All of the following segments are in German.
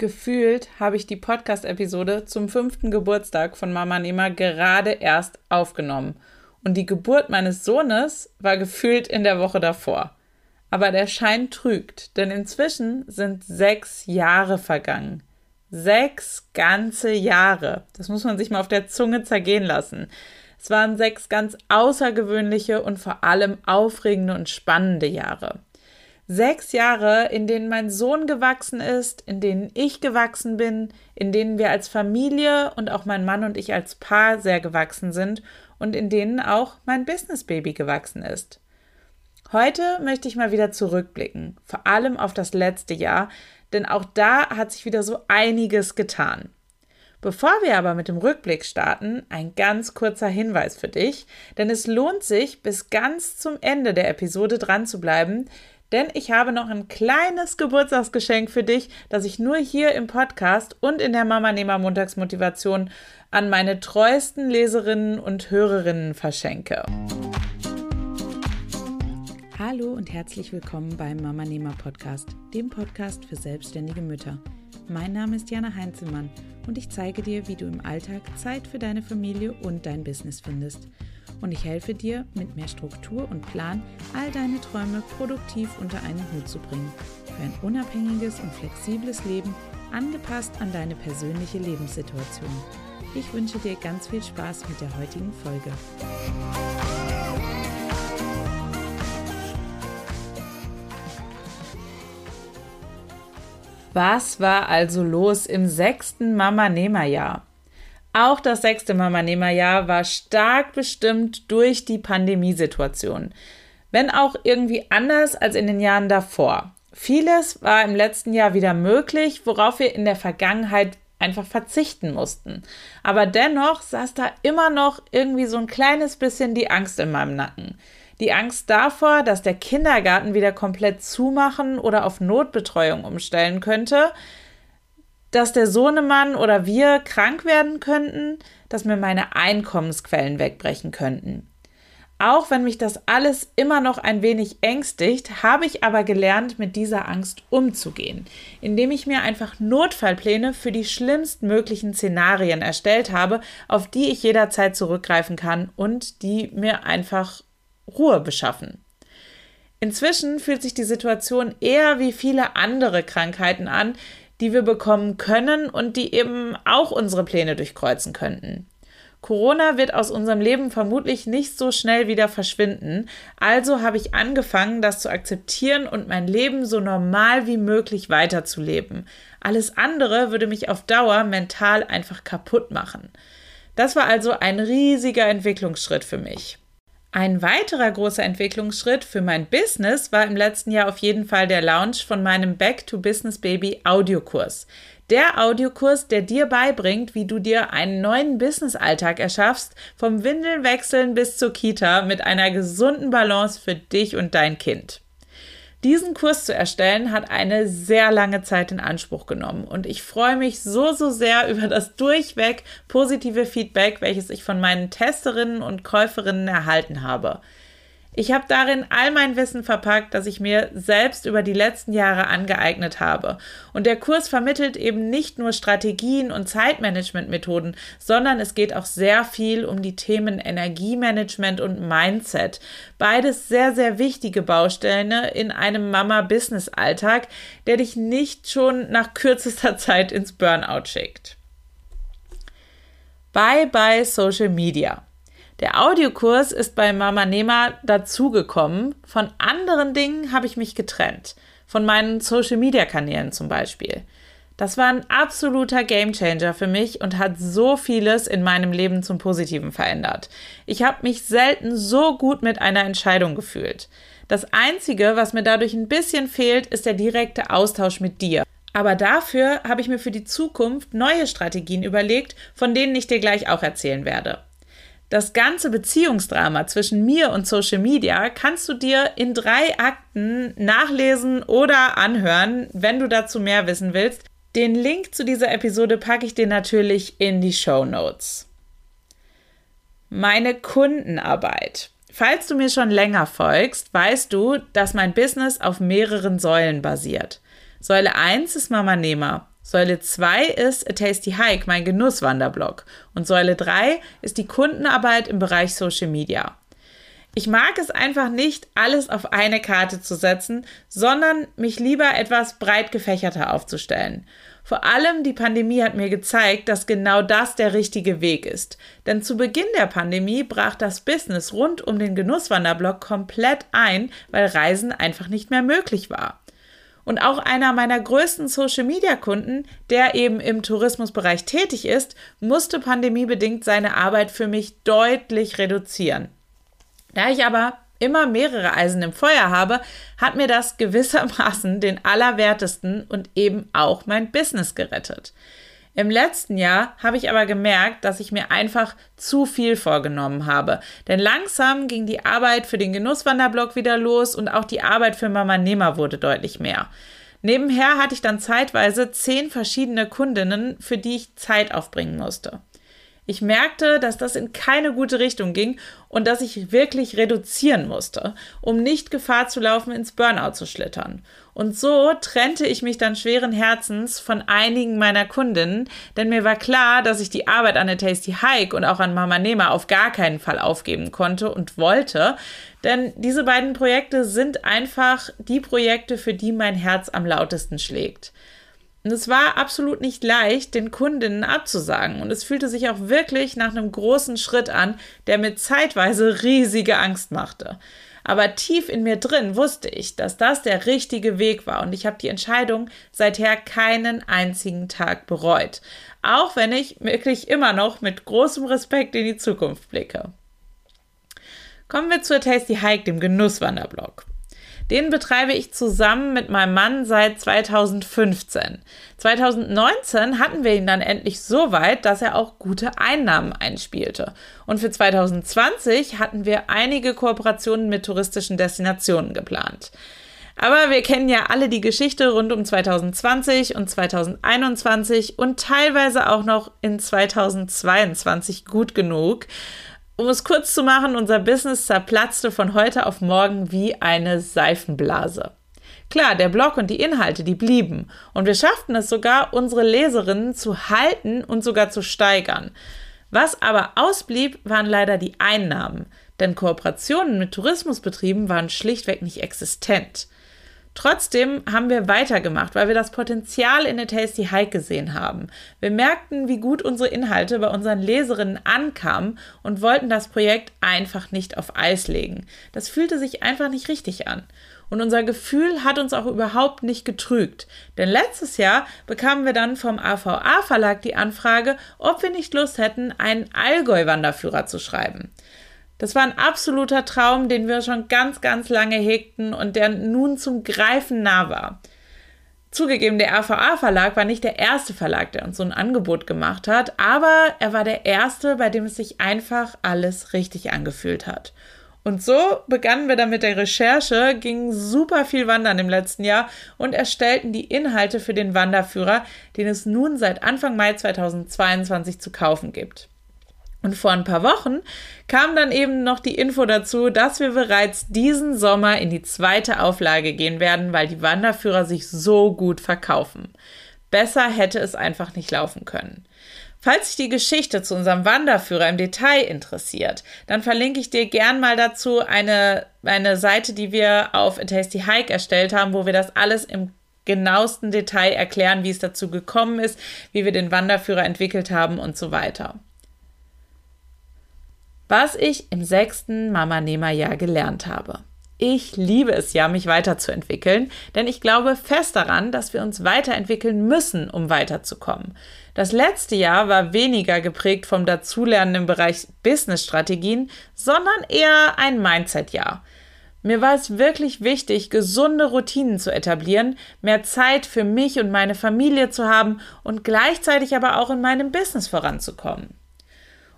Gefühlt habe ich die Podcast-Episode zum fünften Geburtstag von Mama Nehmer gerade erst aufgenommen. Und die Geburt meines Sohnes war gefühlt in der Woche davor. Aber der Schein trügt, denn inzwischen sind sechs Jahre vergangen. Sechs ganze Jahre. Das muss man sich mal auf der Zunge zergehen lassen. Es waren sechs ganz außergewöhnliche und vor allem aufregende und spannende Jahre. Sechs Jahre, in denen mein Sohn gewachsen ist, in denen ich gewachsen bin, in denen wir als Familie und auch mein Mann und ich als Paar sehr gewachsen sind und in denen auch mein Business-Baby gewachsen ist. Heute möchte ich mal wieder zurückblicken, vor allem auf das letzte Jahr, denn auch da hat sich wieder so einiges getan. Bevor wir aber mit dem Rückblick starten, ein ganz kurzer Hinweis für dich, denn es lohnt sich, bis ganz zum Ende der Episode dran zu bleiben, denn ich habe noch ein kleines Geburtstagsgeschenk für dich, das ich nur hier im Podcast und in der Mama Nehmer Montagsmotivation an meine treuesten Leserinnen und Hörerinnen verschenke. Hallo und herzlich willkommen beim Mama Nehmer Podcast, dem Podcast für selbstständige Mütter. Mein Name ist Jana Heinzelmann und ich zeige dir, wie du im Alltag Zeit für deine Familie und dein Business findest und ich helfe dir, mit mehr Struktur und Plan all deine Träume produktiv unter einen Hut zu bringen. Für ein unabhängiges und flexibles Leben, angepasst an deine persönliche Lebenssituation. Ich wünsche dir ganz viel Spaß mit der heutigen Folge. Was war also los im sechsten Mama-Nehmer-Jahr? Auch das sechste Mama-Nehmer-Jahr war stark bestimmt durch die Pandemiesituation. Wenn auch irgendwie anders als in den Jahren davor. Vieles war im letzten Jahr wieder möglich, worauf wir in der Vergangenheit einfach verzichten mussten. Aber dennoch saß da immer noch irgendwie so ein kleines bisschen die Angst in meinem Nacken. Die Angst davor, dass der Kindergarten wieder komplett zumachen oder auf Notbetreuung umstellen könnte, dass der Sohnemann oder wir krank werden könnten, dass mir meine Einkommensquellen wegbrechen könnten. Auch wenn mich das alles immer noch ein wenig ängstigt, habe ich aber gelernt, mit dieser Angst umzugehen, indem ich mir einfach Notfallpläne für die schlimmstmöglichen Szenarien erstellt habe, auf die ich jederzeit zurückgreifen kann und die mir einfach Ruhe beschaffen. Inzwischen fühlt sich die Situation eher wie viele andere Krankheiten an, die wir bekommen können und die eben auch unsere Pläne durchkreuzen könnten. Corona wird aus unserem Leben vermutlich nicht so schnell wieder verschwinden, also habe ich angefangen, das zu akzeptieren und mein Leben so normal wie möglich weiterzuleben. Alles andere würde mich auf Dauer mental einfach kaputt machen. Das war also ein riesiger Entwicklungsschritt für mich. Ein weiterer großer Entwicklungsschritt für mein Business war im letzten Jahr auf jeden Fall der Launch von meinem Back to Business Baby Audiokurs. Der Audiokurs, der dir beibringt, wie du dir einen neuen Business-Alltag erschaffst, vom Windelwechseln bis zur Kita mit einer gesunden Balance für dich und dein Kind. Diesen Kurs zu erstellen hat eine sehr lange Zeit in Anspruch genommen und ich freue mich so, so sehr über das durchweg positive Feedback, welches ich von meinen Testerinnen und Käuferinnen erhalten habe. Ich habe darin all mein Wissen verpackt, das ich mir selbst über die letzten Jahre angeeignet habe. Und der Kurs vermittelt eben nicht nur Strategien und Zeitmanagementmethoden, sondern es geht auch sehr viel um die Themen Energiemanagement und Mindset. Beides sehr, sehr wichtige Baustellen in einem Mama-Business-Alltag, der dich nicht schon nach kürzester Zeit ins Burnout schickt. Bye bye Social Media. Der Audiokurs ist bei Mama Nema dazugekommen. Von anderen Dingen habe ich mich getrennt. Von meinen Social Media Kanälen zum Beispiel. Das war ein absoluter Gamechanger für mich und hat so vieles in meinem Leben zum Positiven verändert. Ich habe mich selten so gut mit einer Entscheidung gefühlt. Das Einzige, was mir dadurch ein bisschen fehlt, ist der direkte Austausch mit dir. Aber dafür habe ich mir für die Zukunft neue Strategien überlegt, von denen ich dir gleich auch erzählen werde. Das ganze Beziehungsdrama zwischen mir und Social Media kannst du dir in drei Akten nachlesen oder anhören, wenn du dazu mehr wissen willst. Den Link zu dieser Episode packe ich dir natürlich in die Show Notes. Meine Kundenarbeit. Falls du mir schon länger folgst, weißt du, dass mein Business auf mehreren Säulen basiert. Säule 1 ist Mama Nehmer. Säule 2 ist A Tasty Hike, mein Genusswanderblog. Und Säule 3 ist die Kundenarbeit im Bereich Social Media. Ich mag es einfach nicht, alles auf eine Karte zu setzen, sondern mich lieber etwas breit gefächerter aufzustellen. Vor allem die Pandemie hat mir gezeigt, dass genau das der richtige Weg ist. Denn zu Beginn der Pandemie brach das Business rund um den Genusswanderblock komplett ein, weil Reisen einfach nicht mehr möglich war. Und auch einer meiner größten Social-Media-Kunden, der eben im Tourismusbereich tätig ist, musste pandemiebedingt seine Arbeit für mich deutlich reduzieren. Da ich aber immer mehrere Eisen im Feuer habe, hat mir das gewissermaßen den Allerwertesten und eben auch mein Business gerettet. Im letzten Jahr habe ich aber gemerkt, dass ich mir einfach zu viel vorgenommen habe. Denn langsam ging die Arbeit für den Genusswanderblock wieder los und auch die Arbeit für Mama Nehmer wurde deutlich mehr. Nebenher hatte ich dann zeitweise zehn verschiedene Kundinnen, für die ich Zeit aufbringen musste. Ich merkte, dass das in keine gute Richtung ging und dass ich wirklich reduzieren musste, um nicht Gefahr zu laufen, ins Burnout zu schlittern. Und so trennte ich mich dann schweren Herzens von einigen meiner Kundinnen, denn mir war klar, dass ich die Arbeit an der Tasty Hike und auch an Mama Nehmer auf gar keinen Fall aufgeben konnte und wollte, denn diese beiden Projekte sind einfach die Projekte, für die mein Herz am lautesten schlägt. Und es war absolut nicht leicht, den Kundinnen abzusagen. Und es fühlte sich auch wirklich nach einem großen Schritt an, der mir zeitweise riesige Angst machte. Aber tief in mir drin wusste ich, dass das der richtige Weg war und ich habe die Entscheidung seither keinen einzigen Tag bereut. Auch wenn ich wirklich immer noch mit großem Respekt in die Zukunft blicke. Kommen wir zur Tasty Hike, dem Genusswanderblog. Den betreibe ich zusammen mit meinem Mann seit 2015. 2019 hatten wir ihn dann endlich so weit, dass er auch gute Einnahmen einspielte. Und für 2020 hatten wir einige Kooperationen mit touristischen Destinationen geplant. Aber wir kennen ja alle die Geschichte rund um 2020 und 2021 und teilweise auch noch in 2022 gut genug. Um es kurz zu machen, unser Business zerplatzte von heute auf morgen wie eine Seifenblase. Klar, der Blog und die Inhalte, die blieben. Und wir schafften es sogar, unsere Leserinnen zu halten und sogar zu steigern. Was aber ausblieb, waren leider die Einnahmen. Denn Kooperationen mit Tourismusbetrieben waren schlichtweg nicht existent. Trotzdem haben wir weitergemacht, weil wir das Potenzial in der Tasty Hike gesehen haben. Wir merkten, wie gut unsere Inhalte bei unseren Leserinnen ankamen und wollten das Projekt einfach nicht auf Eis legen. Das fühlte sich einfach nicht richtig an. Und unser Gefühl hat uns auch überhaupt nicht getrügt. Denn letztes Jahr bekamen wir dann vom AVA Verlag die Anfrage, ob wir nicht Lust hätten, einen Allgäu-Wanderführer zu schreiben. Das war ein absoluter Traum, den wir schon ganz, ganz lange hegten und der nun zum Greifen nah war. Zugegeben, der RVA Verlag war nicht der erste Verlag, der uns so ein Angebot gemacht hat, aber er war der erste, bei dem es sich einfach alles richtig angefühlt hat. Und so begannen wir dann mit der Recherche, gingen super viel wandern im letzten Jahr und erstellten die Inhalte für den Wanderführer, den es nun seit Anfang Mai 2022 zu kaufen gibt. Und vor ein paar Wochen kam dann eben noch die Info dazu, dass wir bereits diesen Sommer in die zweite Auflage gehen werden, weil die Wanderführer sich so gut verkaufen. Besser hätte es einfach nicht laufen können. Falls dich die Geschichte zu unserem Wanderführer im Detail interessiert, dann verlinke ich dir gern mal dazu eine, eine Seite, die wir auf A Tasty Hike erstellt haben, wo wir das alles im genauesten Detail erklären, wie es dazu gekommen ist, wie wir den Wanderführer entwickelt haben und so weiter. Was ich im sechsten Mama-Nehmer-Jahr gelernt habe. Ich liebe es ja, mich weiterzuentwickeln, denn ich glaube fest daran, dass wir uns weiterentwickeln müssen, um weiterzukommen. Das letzte Jahr war weniger geprägt vom Dazulernen im Bereich Business-Strategien, sondern eher ein Mindset-Jahr. Mir war es wirklich wichtig, gesunde Routinen zu etablieren, mehr Zeit für mich und meine Familie zu haben und gleichzeitig aber auch in meinem Business voranzukommen.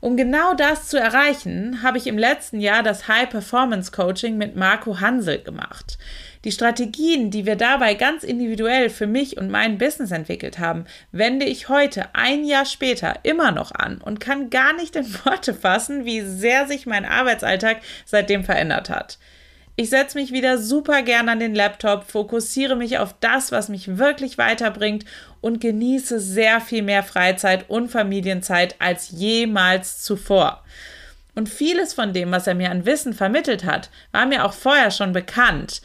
Um genau das zu erreichen, habe ich im letzten Jahr das High Performance Coaching mit Marco Hansel gemacht. Die Strategien, die wir dabei ganz individuell für mich und mein Business entwickelt haben, wende ich heute, ein Jahr später, immer noch an und kann gar nicht in Worte fassen, wie sehr sich mein Arbeitsalltag seitdem verändert hat. Ich setze mich wieder super gern an den Laptop, fokussiere mich auf das, was mich wirklich weiterbringt und genieße sehr viel mehr Freizeit und Familienzeit als jemals zuvor. Und vieles von dem, was er mir an Wissen vermittelt hat, war mir auch vorher schon bekannt.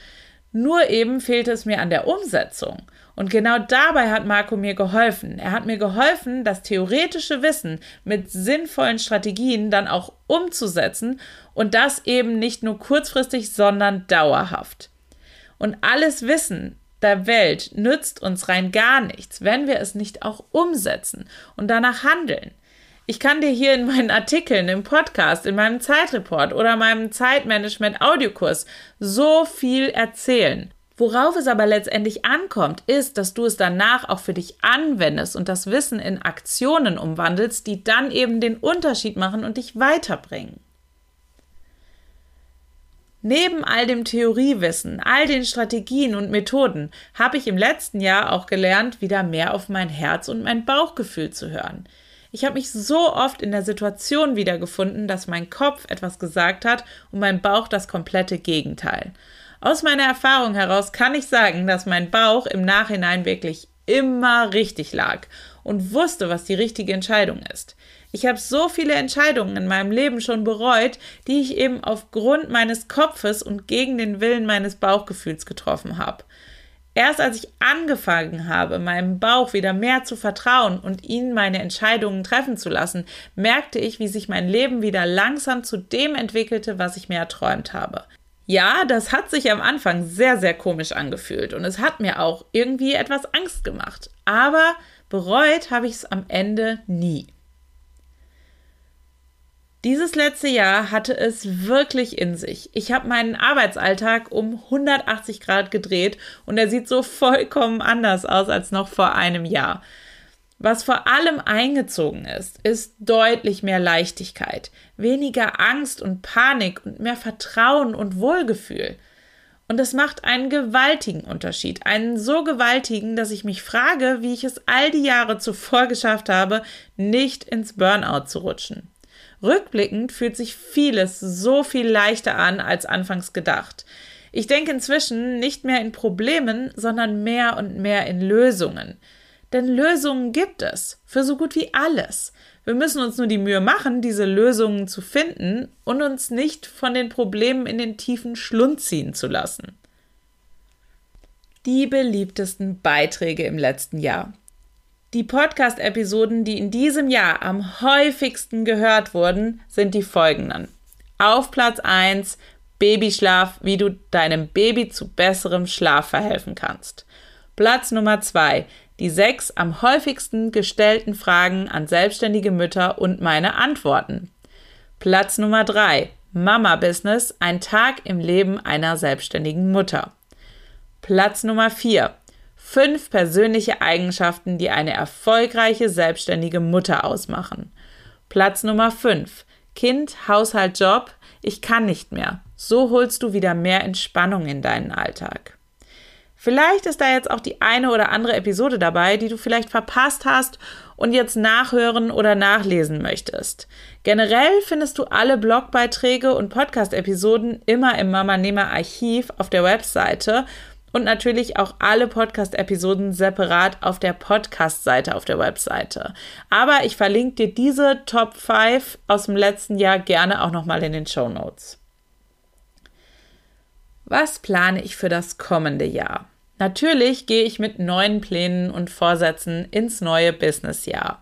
Nur eben fehlte es mir an der Umsetzung. Und genau dabei hat Marco mir geholfen. Er hat mir geholfen, das theoretische Wissen mit sinnvollen Strategien dann auch umzusetzen und das eben nicht nur kurzfristig, sondern dauerhaft. Und alles Wissen der Welt nützt uns rein gar nichts, wenn wir es nicht auch umsetzen und danach handeln. Ich kann dir hier in meinen Artikeln, im Podcast, in meinem Zeitreport oder meinem Zeitmanagement-Audiokurs so viel erzählen. Worauf es aber letztendlich ankommt, ist, dass du es danach auch für dich anwendest und das Wissen in Aktionen umwandelst, die dann eben den Unterschied machen und dich weiterbringen. Neben all dem Theoriewissen, all den Strategien und Methoden habe ich im letzten Jahr auch gelernt, wieder mehr auf mein Herz und mein Bauchgefühl zu hören. Ich habe mich so oft in der Situation wiedergefunden, dass mein Kopf etwas gesagt hat und mein Bauch das komplette Gegenteil. Aus meiner Erfahrung heraus kann ich sagen, dass mein Bauch im Nachhinein wirklich immer richtig lag und wusste, was die richtige Entscheidung ist. Ich habe so viele Entscheidungen in meinem Leben schon bereut, die ich eben aufgrund meines Kopfes und gegen den Willen meines Bauchgefühls getroffen habe. Erst als ich angefangen habe, meinem Bauch wieder mehr zu vertrauen und ihn meine Entscheidungen treffen zu lassen, merkte ich, wie sich mein Leben wieder langsam zu dem entwickelte, was ich mir erträumt habe. Ja, das hat sich am Anfang sehr, sehr komisch angefühlt und es hat mir auch irgendwie etwas Angst gemacht. Aber bereut habe ich es am Ende nie. Dieses letzte Jahr hatte es wirklich in sich. Ich habe meinen Arbeitsalltag um 180 Grad gedreht und er sieht so vollkommen anders aus als noch vor einem Jahr. Was vor allem eingezogen ist, ist deutlich mehr Leichtigkeit, weniger Angst und Panik und mehr Vertrauen und Wohlgefühl. Und es macht einen gewaltigen Unterschied, einen so gewaltigen, dass ich mich frage, wie ich es all die Jahre zuvor geschafft habe, nicht ins Burnout zu rutschen. Rückblickend fühlt sich vieles so viel leichter an als anfangs gedacht. Ich denke inzwischen nicht mehr in Problemen, sondern mehr und mehr in Lösungen. Denn Lösungen gibt es für so gut wie alles. Wir müssen uns nur die Mühe machen, diese Lösungen zu finden und uns nicht von den Problemen in den tiefen Schlund ziehen zu lassen. Die beliebtesten Beiträge im letzten Jahr. Die Podcast-Episoden, die in diesem Jahr am häufigsten gehört wurden, sind die folgenden. Auf Platz 1 Babyschlaf, wie du deinem Baby zu besserem Schlaf verhelfen kannst. Platz Nummer 2 die sechs am häufigsten gestellten Fragen an selbstständige Mütter und meine Antworten. Platz Nummer drei Mama Business, ein Tag im Leben einer selbstständigen Mutter. Platz Nummer vier Fünf persönliche Eigenschaften, die eine erfolgreiche selbstständige Mutter ausmachen. Platz Nummer fünf Kind, Haushalt, Job, ich kann nicht mehr. So holst du wieder mehr Entspannung in deinen Alltag. Vielleicht ist da jetzt auch die eine oder andere Episode dabei, die du vielleicht verpasst hast und jetzt nachhören oder nachlesen möchtest. Generell findest du alle Blogbeiträge und Podcast-Episoden immer im Mama Nehmer Archiv auf der Webseite und natürlich auch alle Podcast-Episoden separat auf der Podcast-Seite auf der Webseite. Aber ich verlinke dir diese Top 5 aus dem letzten Jahr gerne auch nochmal in den Show Notes. Was plane ich für das kommende Jahr? Natürlich gehe ich mit neuen Plänen und Vorsätzen ins neue Businessjahr.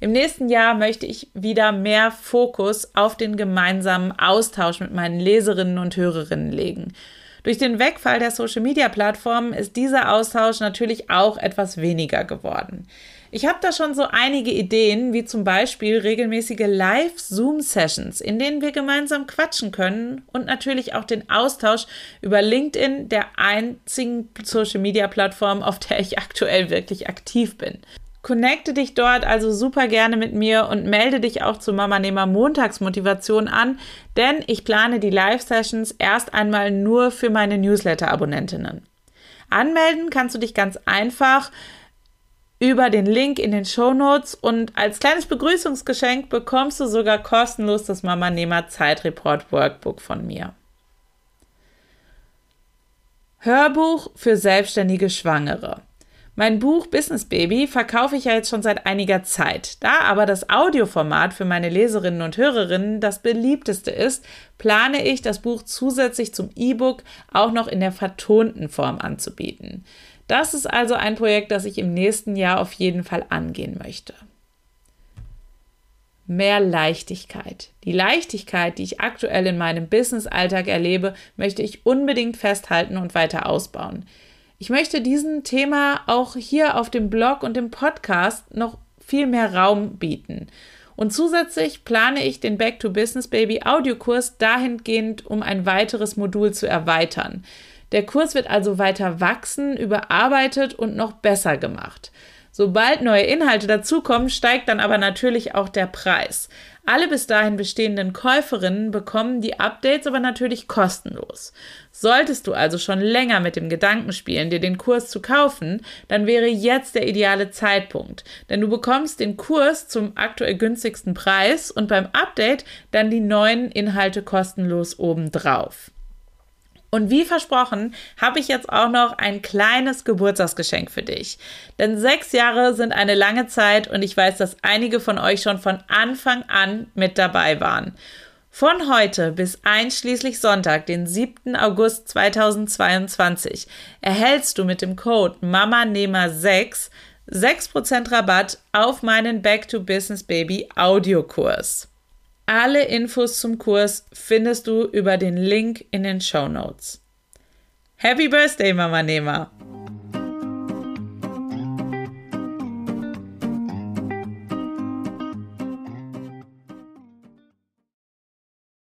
Im nächsten Jahr möchte ich wieder mehr Fokus auf den gemeinsamen Austausch mit meinen Leserinnen und Hörerinnen legen. Durch den Wegfall der Social-Media-Plattformen ist dieser Austausch natürlich auch etwas weniger geworden. Ich habe da schon so einige Ideen, wie zum Beispiel regelmäßige Live-Zoom-Sessions, in denen wir gemeinsam quatschen können und natürlich auch den Austausch über LinkedIn, der einzigen Social-Media-Plattform, auf der ich aktuell wirklich aktiv bin. Connecte dich dort also super gerne mit mir und melde dich auch zu Mama Nehmer Montagsmotivation an, denn ich plane die Live-Sessions erst einmal nur für meine Newsletter-Abonnentinnen. Anmelden kannst du dich ganz einfach über den Link in den Show Notes und als kleines Begrüßungsgeschenk bekommst du sogar kostenlos das Mama Nehmer Zeitreport Workbook von mir. Hörbuch für selbstständige Schwangere. Mein Buch Business Baby verkaufe ich ja jetzt schon seit einiger Zeit. Da aber das Audioformat für meine Leserinnen und Hörerinnen das beliebteste ist, plane ich, das Buch zusätzlich zum E-Book auch noch in der vertonten Form anzubieten. Das ist also ein Projekt, das ich im nächsten Jahr auf jeden Fall angehen möchte. Mehr Leichtigkeit. Die Leichtigkeit, die ich aktuell in meinem Business-Alltag erlebe, möchte ich unbedingt festhalten und weiter ausbauen. Ich möchte diesem Thema auch hier auf dem Blog und im Podcast noch viel mehr Raum bieten. Und zusätzlich plane ich den Back to Business Baby Audiokurs dahingehend, um ein weiteres Modul zu erweitern. Der Kurs wird also weiter wachsen, überarbeitet und noch besser gemacht. Sobald neue Inhalte dazukommen, steigt dann aber natürlich auch der Preis. Alle bis dahin bestehenden Käuferinnen bekommen die Updates aber natürlich kostenlos. Solltest du also schon länger mit dem Gedanken spielen, dir den Kurs zu kaufen, dann wäre jetzt der ideale Zeitpunkt, denn du bekommst den Kurs zum aktuell günstigsten Preis und beim Update dann die neuen Inhalte kostenlos obendrauf. Und wie versprochen, habe ich jetzt auch noch ein kleines Geburtstagsgeschenk für dich. Denn sechs Jahre sind eine lange Zeit und ich weiß, dass einige von euch schon von Anfang an mit dabei waren. Von heute bis einschließlich Sonntag, den 7. August 2022, erhältst du mit dem Code MAMANEMA6 6% Rabatt auf meinen Back to Business Baby Audiokurs. Alle Infos zum Kurs findest du über den Link in den Show Notes. Happy Birthday, Mama Nehmer!